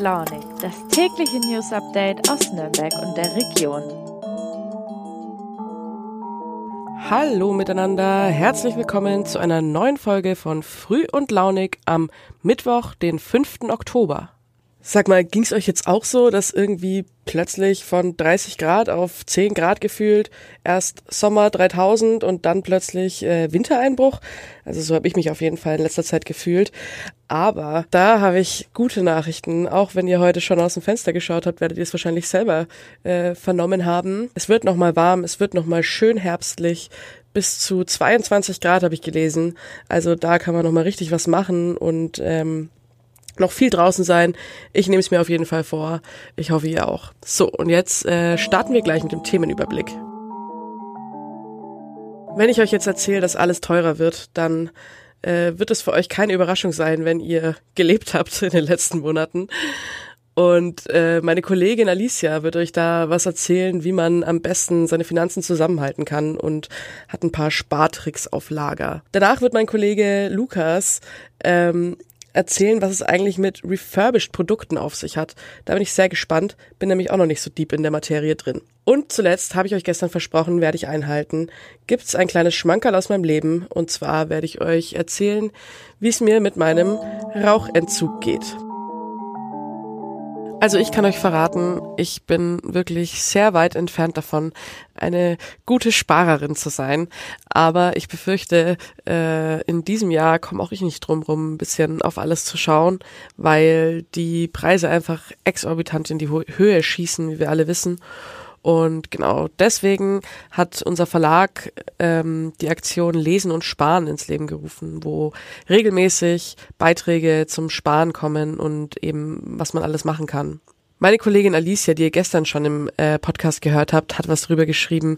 launig, das tägliche News Update aus Nürnberg und der Region. Hallo miteinander, herzlich willkommen zu einer neuen Folge von Früh und Launig am Mittwoch, den 5. Oktober. Sag mal, ging's euch jetzt auch so, dass irgendwie plötzlich von 30 Grad auf 10 Grad gefühlt erst Sommer 3000 und dann plötzlich äh, Wintereinbruch? Also so habe ich mich auf jeden Fall in letzter Zeit gefühlt. Aber da habe ich gute Nachrichten. Auch wenn ihr heute schon aus dem Fenster geschaut habt, werdet ihr es wahrscheinlich selber äh, vernommen haben. Es wird noch mal warm, es wird noch mal schön herbstlich bis zu 22 Grad habe ich gelesen. Also da kann man noch mal richtig was machen und ähm, noch viel draußen sein. Ich nehme es mir auf jeden Fall vor. Ich hoffe, ihr auch. So, und jetzt äh, starten wir gleich mit dem Themenüberblick. Wenn ich euch jetzt erzähle, dass alles teurer wird, dann äh, wird es für euch keine Überraschung sein, wenn ihr gelebt habt in den letzten Monaten. Und äh, meine Kollegin Alicia wird euch da was erzählen, wie man am besten seine Finanzen zusammenhalten kann und hat ein paar Spartricks auf Lager. Danach wird mein Kollege Lukas ähm, erzählen, was es eigentlich mit refurbished Produkten auf sich hat. Da bin ich sehr gespannt, bin nämlich auch noch nicht so deep in der Materie drin. Und zuletzt habe ich euch gestern versprochen, werde ich einhalten, gibt's ein kleines Schmankerl aus meinem Leben und zwar werde ich euch erzählen, wie es mir mit meinem Rauchentzug geht. Also ich kann euch verraten, ich bin wirklich sehr weit entfernt davon, eine gute Sparerin zu sein. Aber ich befürchte, äh, in diesem Jahr komme auch ich nicht drum rum, ein bisschen auf alles zu schauen, weil die Preise einfach exorbitant in die Höhe schießen, wie wir alle wissen. Und genau deswegen hat unser Verlag ähm, die Aktion Lesen und Sparen ins Leben gerufen, wo regelmäßig Beiträge zum Sparen kommen und eben, was man alles machen kann. Meine Kollegin Alicia, die ihr gestern schon im äh, Podcast gehört habt, hat was drüber geschrieben,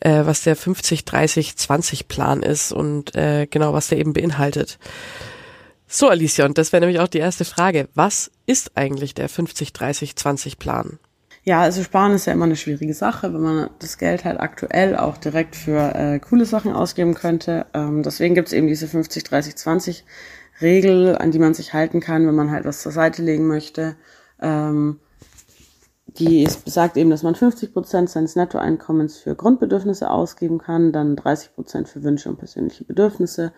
äh, was der 50-30-20-Plan ist und äh, genau, was der eben beinhaltet. So, Alicia, und das wäre nämlich auch die erste Frage. Was ist eigentlich der 50-30-20-Plan? Ja, also sparen ist ja immer eine schwierige Sache, wenn man das Geld halt aktuell auch direkt für äh, coole Sachen ausgeben könnte. Ähm, deswegen gibt's eben diese 50, 30, 20 Regel, an die man sich halten kann, wenn man halt was zur Seite legen möchte. Ähm, die besagt eben, dass man 50 Prozent seines Nettoeinkommens für Grundbedürfnisse ausgeben kann, dann 30 Prozent für Wünsche und persönliche Bedürfnisse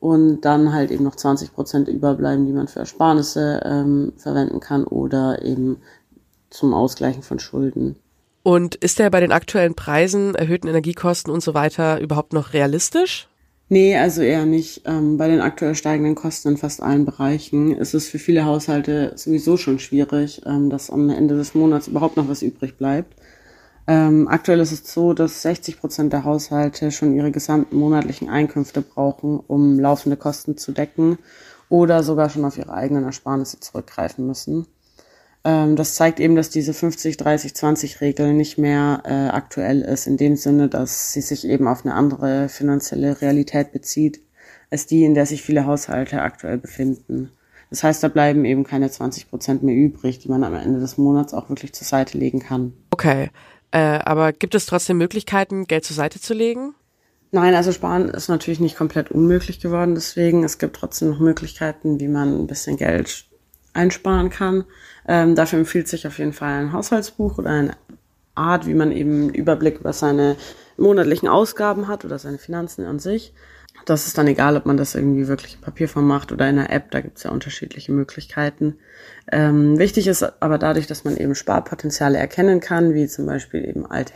und dann halt eben noch 20 Prozent überbleiben, die man für Ersparnisse ähm, verwenden kann oder eben zum Ausgleichen von Schulden. Und ist der bei den aktuellen Preisen, erhöhten Energiekosten und so weiter überhaupt noch realistisch? Nee, also eher nicht. Ähm, bei den aktuell steigenden Kosten in fast allen Bereichen ist es für viele Haushalte sowieso schon schwierig, ähm, dass am Ende des Monats überhaupt noch was übrig bleibt. Ähm, aktuell ist es so, dass 60 Prozent der Haushalte schon ihre gesamten monatlichen Einkünfte brauchen, um laufende Kosten zu decken oder sogar schon auf ihre eigenen Ersparnisse zurückgreifen müssen. Ähm, das zeigt eben, dass diese 50, 30, 20 Regel nicht mehr äh, aktuell ist, in dem Sinne, dass sie sich eben auf eine andere finanzielle Realität bezieht, als die, in der sich viele Haushalte aktuell befinden. Das heißt, da bleiben eben keine 20 Prozent mehr übrig, die man am Ende des Monats auch wirklich zur Seite legen kann. Okay, äh, aber gibt es trotzdem Möglichkeiten, Geld zur Seite zu legen? Nein, also sparen ist natürlich nicht komplett unmöglich geworden. Deswegen, es gibt trotzdem noch Möglichkeiten, wie man ein bisschen Geld einsparen kann. Ähm, dafür empfiehlt sich auf jeden Fall ein Haushaltsbuch oder eine Art, wie man eben einen Überblick über seine monatlichen Ausgaben hat oder seine Finanzen an sich. Das ist dann egal, ob man das irgendwie wirklich in Papierform macht oder in einer App, da gibt es ja unterschiedliche Möglichkeiten. Ähm, wichtig ist aber dadurch, dass man eben Sparpotenziale erkennen kann, wie zum Beispiel eben alte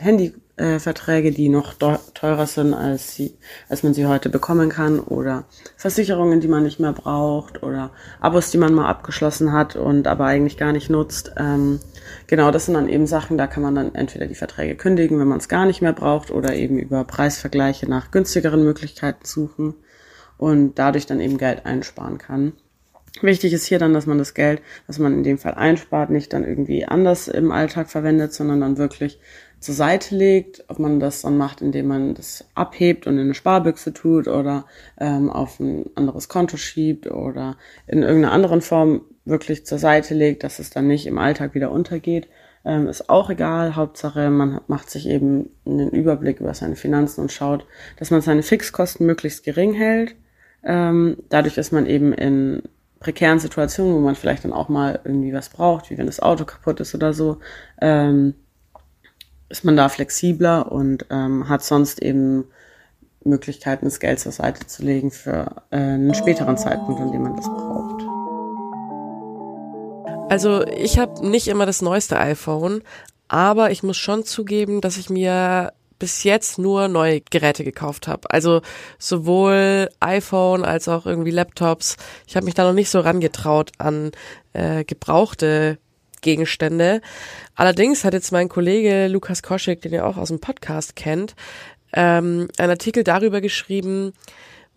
Handyverträge, die noch teurer sind, als, sie, als man sie heute bekommen kann, oder Versicherungen, die man nicht mehr braucht, oder Abos, die man mal abgeschlossen hat und aber eigentlich gar nicht nutzt. Ähm, genau, das sind dann eben Sachen, da kann man dann entweder die Verträge kündigen, wenn man es gar nicht mehr braucht, oder eben über Preisvergleiche nach günstigeren Möglichkeiten suchen und dadurch dann eben Geld einsparen kann. Wichtig ist hier dann, dass man das Geld, was man in dem Fall einspart, nicht dann irgendwie anders im Alltag verwendet, sondern dann wirklich zur Seite legt. Ob man das dann macht, indem man das abhebt und in eine Sparbüchse tut oder ähm, auf ein anderes Konto schiebt oder in irgendeiner anderen Form wirklich zur Seite legt, dass es dann nicht im Alltag wieder untergeht. Ähm, ist auch egal. Hauptsache, man macht sich eben einen Überblick über seine Finanzen und schaut, dass man seine Fixkosten möglichst gering hält. Ähm, dadurch ist man eben in prekären Situationen, wo man vielleicht dann auch mal irgendwie was braucht, wie wenn das Auto kaputt ist oder so, ähm, ist man da flexibler und ähm, hat sonst eben Möglichkeiten, das Geld zur Seite zu legen für äh, einen späteren Zeitpunkt, an dem man das braucht. Also ich habe nicht immer das neueste iPhone, aber ich muss schon zugeben, dass ich mir bis jetzt nur neue Geräte gekauft habe. Also sowohl iPhone als auch irgendwie Laptops. Ich habe mich da noch nicht so rangetraut an äh, gebrauchte Gegenstände. Allerdings hat jetzt mein Kollege Lukas Koschek, den ihr auch aus dem Podcast kennt, ähm, einen Artikel darüber geschrieben,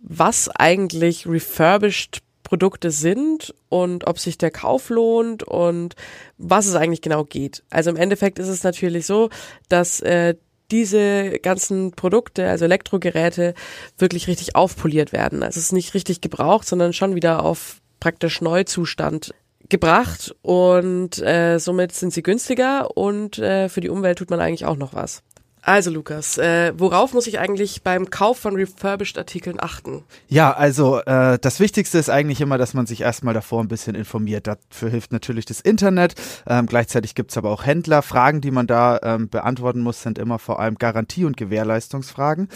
was eigentlich refurbished Produkte sind und ob sich der Kauf lohnt und was es eigentlich genau geht. Also im Endeffekt ist es natürlich so, dass äh, diese ganzen Produkte, also Elektrogeräte, wirklich richtig aufpoliert werden. Also es ist nicht richtig gebraucht, sondern schon wieder auf praktisch Neuzustand gebracht und äh, somit sind sie günstiger und äh, für die Umwelt tut man eigentlich auch noch was. Also Lukas, äh, worauf muss ich eigentlich beim Kauf von refurbished Artikeln achten? Ja, also äh, das Wichtigste ist eigentlich immer, dass man sich erstmal davor ein bisschen informiert. Dafür hilft natürlich das Internet. Ähm, gleichzeitig gibt's aber auch Händler. Fragen, die man da ähm, beantworten muss, sind immer vor allem Garantie- und Gewährleistungsfragen.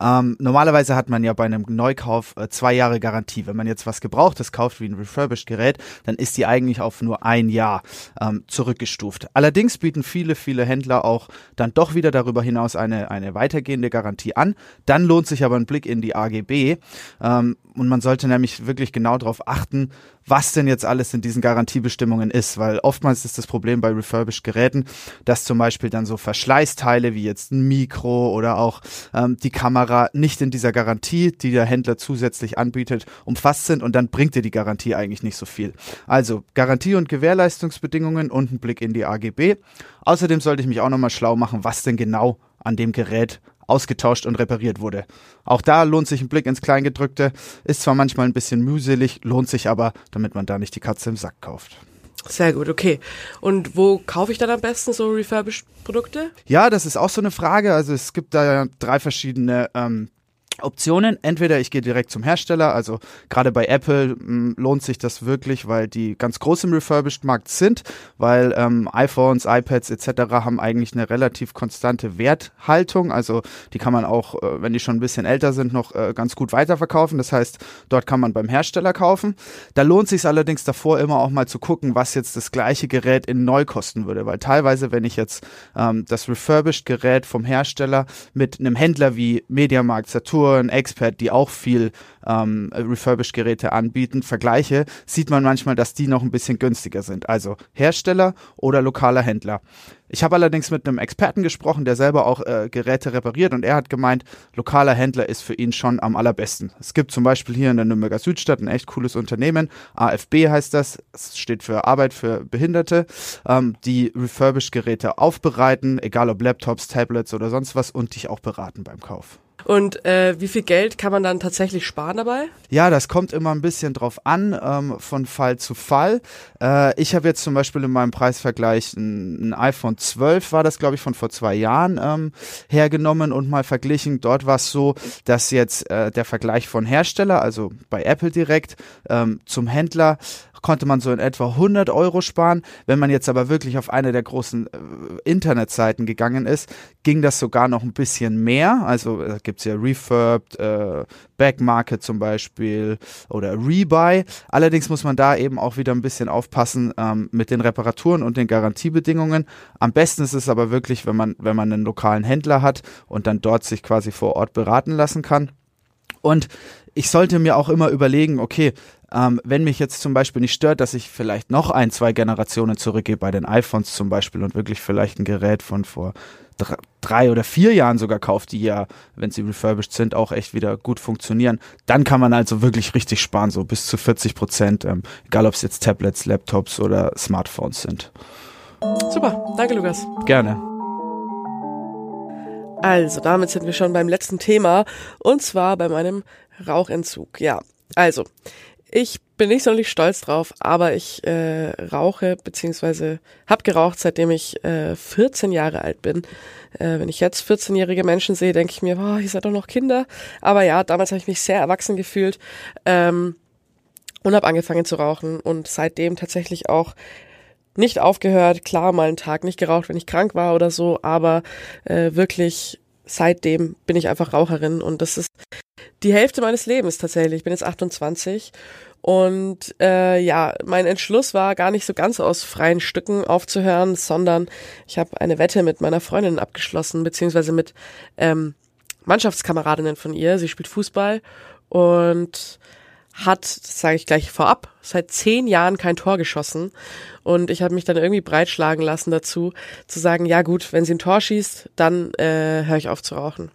Ähm, normalerweise hat man ja bei einem Neukauf äh, zwei Jahre Garantie. Wenn man jetzt was Gebrauchtes kauft, wie ein refurbished Gerät, dann ist die eigentlich auf nur ein Jahr ähm, zurückgestuft. Allerdings bieten viele, viele Händler auch dann doch wieder darüber hinaus hinaus eine, eine weitergehende Garantie an. Dann lohnt sich aber ein Blick in die AGB. Ähm, und man sollte nämlich wirklich genau darauf achten, was denn jetzt alles in diesen Garantiebestimmungen ist, weil oftmals ist das Problem bei refurbished Geräten, dass zum Beispiel dann so Verschleißteile wie jetzt ein Mikro oder auch ähm, die Kamera nicht in dieser Garantie, die der Händler zusätzlich anbietet, umfasst sind und dann bringt dir die Garantie eigentlich nicht so viel. Also Garantie- und Gewährleistungsbedingungen und ein Blick in die AGB. Außerdem sollte ich mich auch nochmal schlau machen, was denn genau an dem Gerät ausgetauscht und repariert wurde. Auch da lohnt sich ein Blick ins Kleingedrückte, ist zwar manchmal ein bisschen mühselig, lohnt sich aber, damit man da nicht die Katze im Sack kauft. Sehr gut, okay. Und wo kaufe ich dann am besten so refurbished Produkte? Ja, das ist auch so eine Frage. Also es gibt da drei verschiedene ähm, Optionen. Entweder ich gehe direkt zum Hersteller, also gerade bei Apple mh, hm, lohnt sich das wirklich, weil die ganz groß im Refurbished-Markt sind, weil ähm, iPhones, iPads etc. haben eigentlich eine relativ konstante Werthaltung. Also die kann man auch, äh, wenn die schon ein bisschen älter sind, noch äh, ganz gut weiterverkaufen. Das heißt, dort kann man beim Hersteller kaufen. Da lohnt sich allerdings davor immer auch mal zu gucken, was jetzt das gleiche Gerät in neu kosten würde, weil teilweise, wenn ich jetzt ähm, das Refurbished-Gerät vom Hersteller mit einem Händler wie Mediamarkt, Saturn Agenturen, Expert, die auch viel ähm, Refurbished-Geräte anbieten, vergleiche, sieht man manchmal, dass die noch ein bisschen günstiger sind. Also Hersteller oder lokaler Händler. Ich habe allerdings mit einem Experten gesprochen, der selber auch äh, Geräte repariert und er hat gemeint, lokaler Händler ist für ihn schon am allerbesten. Es gibt zum Beispiel hier in der Nürnberger Südstadt ein echt cooles Unternehmen, AFB heißt das, es steht für Arbeit für Behinderte, ähm, die Refurbished-Geräte aufbereiten, egal ob Laptops, Tablets oder sonst was und dich auch beraten beim Kauf. Und äh, wie viel Geld kann man dann tatsächlich sparen dabei? Ja, das kommt immer ein bisschen drauf an, ähm, von Fall zu Fall. Äh, ich habe jetzt zum Beispiel in meinem Preisvergleich ein, ein iPhone 12, war das glaube ich von vor zwei Jahren, ähm, hergenommen und mal verglichen. Dort war es so, dass jetzt äh, der Vergleich von Hersteller, also bei Apple direkt, ähm, zum Händler konnte man so in etwa 100 Euro sparen. Wenn man jetzt aber wirklich auf eine der großen äh, Internetseiten gegangen ist, ging das sogar noch ein bisschen mehr. Also äh, gibt es ja Refurbed, äh, Backmarket zum Beispiel oder Rebuy. Allerdings muss man da eben auch wieder ein bisschen aufpassen ähm, mit den Reparaturen und den Garantiebedingungen. Am besten ist es aber wirklich, wenn man, wenn man einen lokalen Händler hat und dann dort sich quasi vor Ort beraten lassen kann. Und ich sollte mir auch immer überlegen, okay, ähm, wenn mich jetzt zum Beispiel nicht stört, dass ich vielleicht noch ein, zwei Generationen zurückgehe bei den iPhones zum Beispiel und wirklich vielleicht ein Gerät von vor drei oder vier Jahren sogar kauft, die ja, wenn sie refurbished sind, auch echt wieder gut funktionieren, dann kann man also wirklich richtig sparen, so bis zu 40 Prozent, ähm, egal ob es jetzt Tablets, Laptops oder Smartphones sind. Super, danke Lukas. Gerne. Also, damit sind wir schon beim letzten Thema und zwar bei meinem Rauchentzug. Ja, also, ich bin nicht sonderlich stolz drauf, aber ich äh, rauche beziehungsweise habe geraucht, seitdem ich äh, 14 Jahre alt bin. Äh, wenn ich jetzt 14-jährige Menschen sehe, denke ich mir, boah, ihr seid doch noch Kinder. Aber ja, damals habe ich mich sehr erwachsen gefühlt. Ähm, und habe angefangen zu rauchen und seitdem tatsächlich auch nicht aufgehört, klar mal einen Tag nicht geraucht, wenn ich krank war oder so, aber äh, wirklich seitdem bin ich einfach Raucherin und das ist die Hälfte meines Lebens tatsächlich. Ich bin jetzt 28 und äh, ja, mein Entschluss war gar nicht so ganz aus freien Stücken aufzuhören, sondern ich habe eine Wette mit meiner Freundin abgeschlossen, beziehungsweise mit ähm, Mannschaftskameradinnen von ihr. Sie spielt Fußball und hat, das sage ich gleich vorab, seit zehn Jahren kein Tor geschossen. Und ich habe mich dann irgendwie breitschlagen lassen dazu, zu sagen, ja gut, wenn sie ein Tor schießt, dann äh, höre ich auf zu rauchen.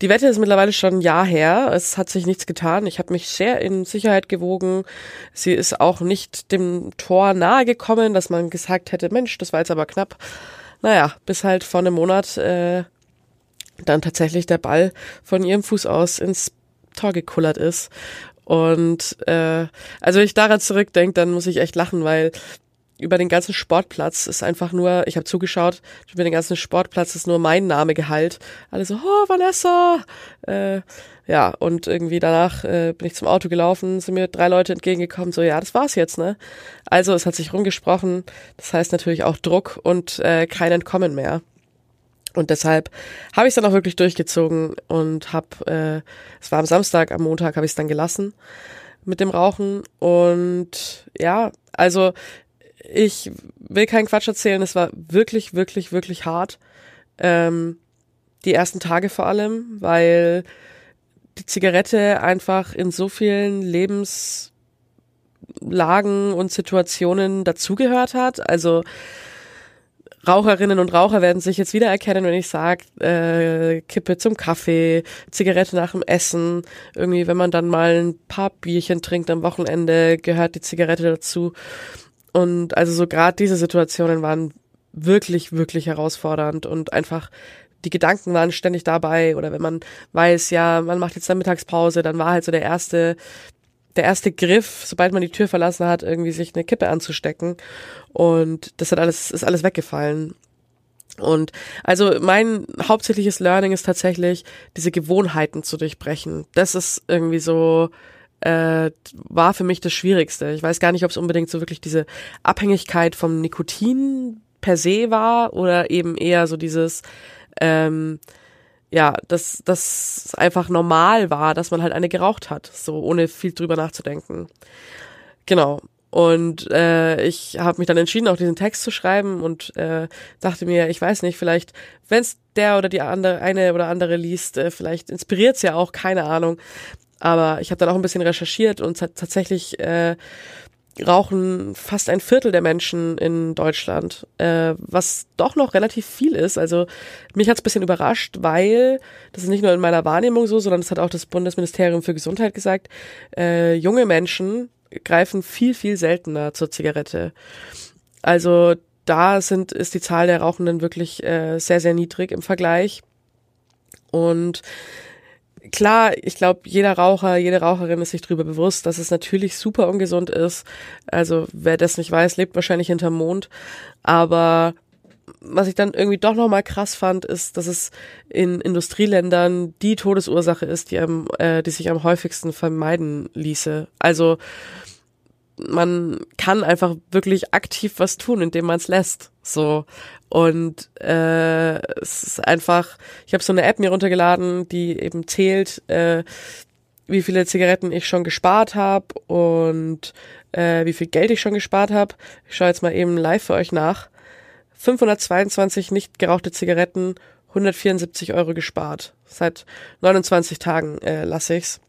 Die Wette ist mittlerweile schon ein Jahr her. Es hat sich nichts getan. Ich habe mich sehr in Sicherheit gewogen. Sie ist auch nicht dem Tor nahe gekommen, dass man gesagt hätte, Mensch, das war jetzt aber knapp. Naja, bis halt vor einem Monat äh, dann tatsächlich der Ball von ihrem Fuß aus ins Tor gekullert ist. Und äh, also wenn ich daran zurückdenke, dann muss ich echt lachen, weil über den ganzen Sportplatz ist einfach nur, ich habe zugeschaut, über den ganzen Sportplatz ist nur mein Name geheilt. Alle so, oh, Vanessa! Äh, ja, und irgendwie danach äh, bin ich zum Auto gelaufen, sind mir drei Leute entgegengekommen, so, ja, das war's jetzt, ne? Also es hat sich rumgesprochen, das heißt natürlich auch Druck und äh, kein Entkommen mehr. Und deshalb habe ich es dann auch wirklich durchgezogen und habe, äh, es war am Samstag, am Montag habe ich es dann gelassen mit dem Rauchen. Und ja, also ich will keinen Quatsch erzählen, es war wirklich, wirklich, wirklich hart. Ähm, die ersten Tage vor allem, weil die Zigarette einfach in so vielen Lebenslagen und Situationen dazugehört hat. Also Raucherinnen und Raucher werden sich jetzt wiedererkennen, wenn ich sage, äh, Kippe zum Kaffee, Zigarette nach dem Essen, irgendwie, wenn man dann mal ein paar Bierchen trinkt am Wochenende, gehört die Zigarette dazu. Und also so gerade diese Situationen waren wirklich, wirklich herausfordernd und einfach die Gedanken waren ständig dabei oder wenn man weiß, ja, man macht jetzt eine Mittagspause, dann war halt so der erste der erste Griff, sobald man die Tür verlassen hat, irgendwie sich eine Kippe anzustecken. Und das hat alles, ist alles weggefallen. Und also mein hauptsächliches Learning ist tatsächlich, diese Gewohnheiten zu durchbrechen. Das ist irgendwie so, äh, war für mich das Schwierigste. Ich weiß gar nicht, ob es unbedingt so wirklich diese Abhängigkeit vom Nikotin per se war oder eben eher so dieses, ähm, ja, dass das einfach normal war, dass man halt eine geraucht hat, so ohne viel drüber nachzudenken. Genau. Und äh, ich habe mich dann entschieden, auch diesen Text zu schreiben und äh, dachte mir, ich weiß nicht, vielleicht, wenn es der oder die andere, eine oder andere liest, äh, vielleicht inspiriert es ja auch, keine Ahnung. Aber ich habe dann auch ein bisschen recherchiert und tatsächlich äh, rauchen fast ein Viertel der Menschen in Deutschland, äh, was doch noch relativ viel ist. Also mich hat's bisschen überrascht, weil das ist nicht nur in meiner Wahrnehmung so, sondern das hat auch das Bundesministerium für Gesundheit gesagt. Äh, junge Menschen greifen viel viel seltener zur Zigarette. Also da sind ist die Zahl der Rauchenden wirklich äh, sehr sehr niedrig im Vergleich und klar, ich glaube, jeder Raucher, jede Raucherin ist sich darüber bewusst, dass es natürlich super ungesund ist. Also wer das nicht weiß, lebt wahrscheinlich hinterm Mond. Aber was ich dann irgendwie doch nochmal krass fand, ist, dass es in Industrieländern die Todesursache ist, die, am, äh, die sich am häufigsten vermeiden ließe. Also man kann einfach wirklich aktiv was tun, indem man es lässt. So. Und äh, es ist einfach, ich habe so eine App mir runtergeladen, die eben zählt, äh, wie viele Zigaretten ich schon gespart habe und äh, wie viel Geld ich schon gespart habe. Ich schaue jetzt mal eben live für euch nach. 522 nicht gerauchte Zigaretten, 174 Euro gespart. Seit 29 Tagen äh, lasse ich's.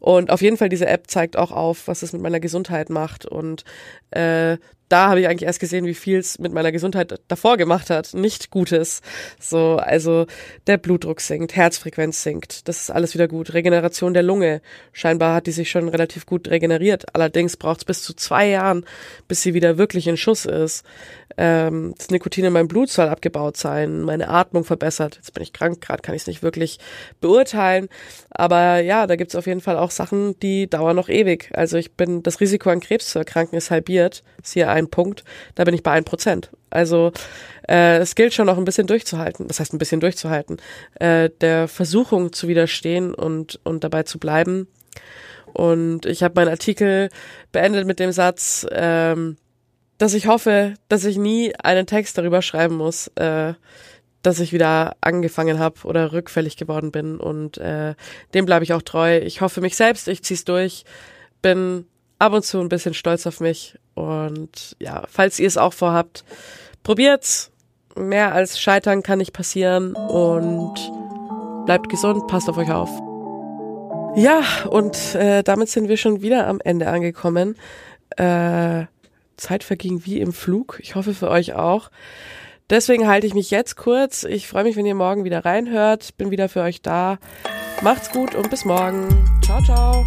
Und auf jeden Fall diese App zeigt auch auf, was es mit meiner Gesundheit macht. Und äh, da habe ich eigentlich erst gesehen, wie viel es mit meiner Gesundheit davor gemacht hat. Nicht Gutes. So, also der Blutdruck sinkt, Herzfrequenz sinkt. Das ist alles wieder gut. Regeneration der Lunge. Scheinbar hat die sich schon relativ gut regeneriert. Allerdings braucht es bis zu zwei Jahren, bis sie wieder wirklich in Schuss ist. Ähm, das Nikotin in meinem Blut soll abgebaut sein, meine Atmung verbessert. Jetzt bin ich krank, gerade kann ich es nicht wirklich beurteilen. Aber ja, da gibt es auf jeden Fall auch Sachen, die dauern noch ewig. Also ich bin, das Risiko an Krebs zu erkranken ist halbiert. Siehe ein Punkt, da bin ich bei ein Prozent. Also äh, es gilt schon noch ein bisschen durchzuhalten. Das heißt ein bisschen durchzuhalten, äh, der Versuchung zu widerstehen und und dabei zu bleiben. Und ich habe meinen Artikel beendet mit dem Satz, ähm, dass ich hoffe, dass ich nie einen Text darüber schreiben muss, äh, dass ich wieder angefangen habe oder rückfällig geworden bin. Und äh, dem bleibe ich auch treu. Ich hoffe mich selbst, ich zieh's durch, bin ab und zu ein bisschen stolz auf mich. Und ja, falls ihr es auch vorhabt, probiert's. Mehr als Scheitern kann nicht passieren und bleibt gesund, passt auf euch auf. Ja, und äh, damit sind wir schon wieder am Ende angekommen. Äh, Zeit verging wie im Flug. Ich hoffe für euch auch. Deswegen halte ich mich jetzt kurz. Ich freue mich, wenn ihr morgen wieder reinhört. Bin wieder für euch da. Macht's gut und bis morgen. Ciao, ciao.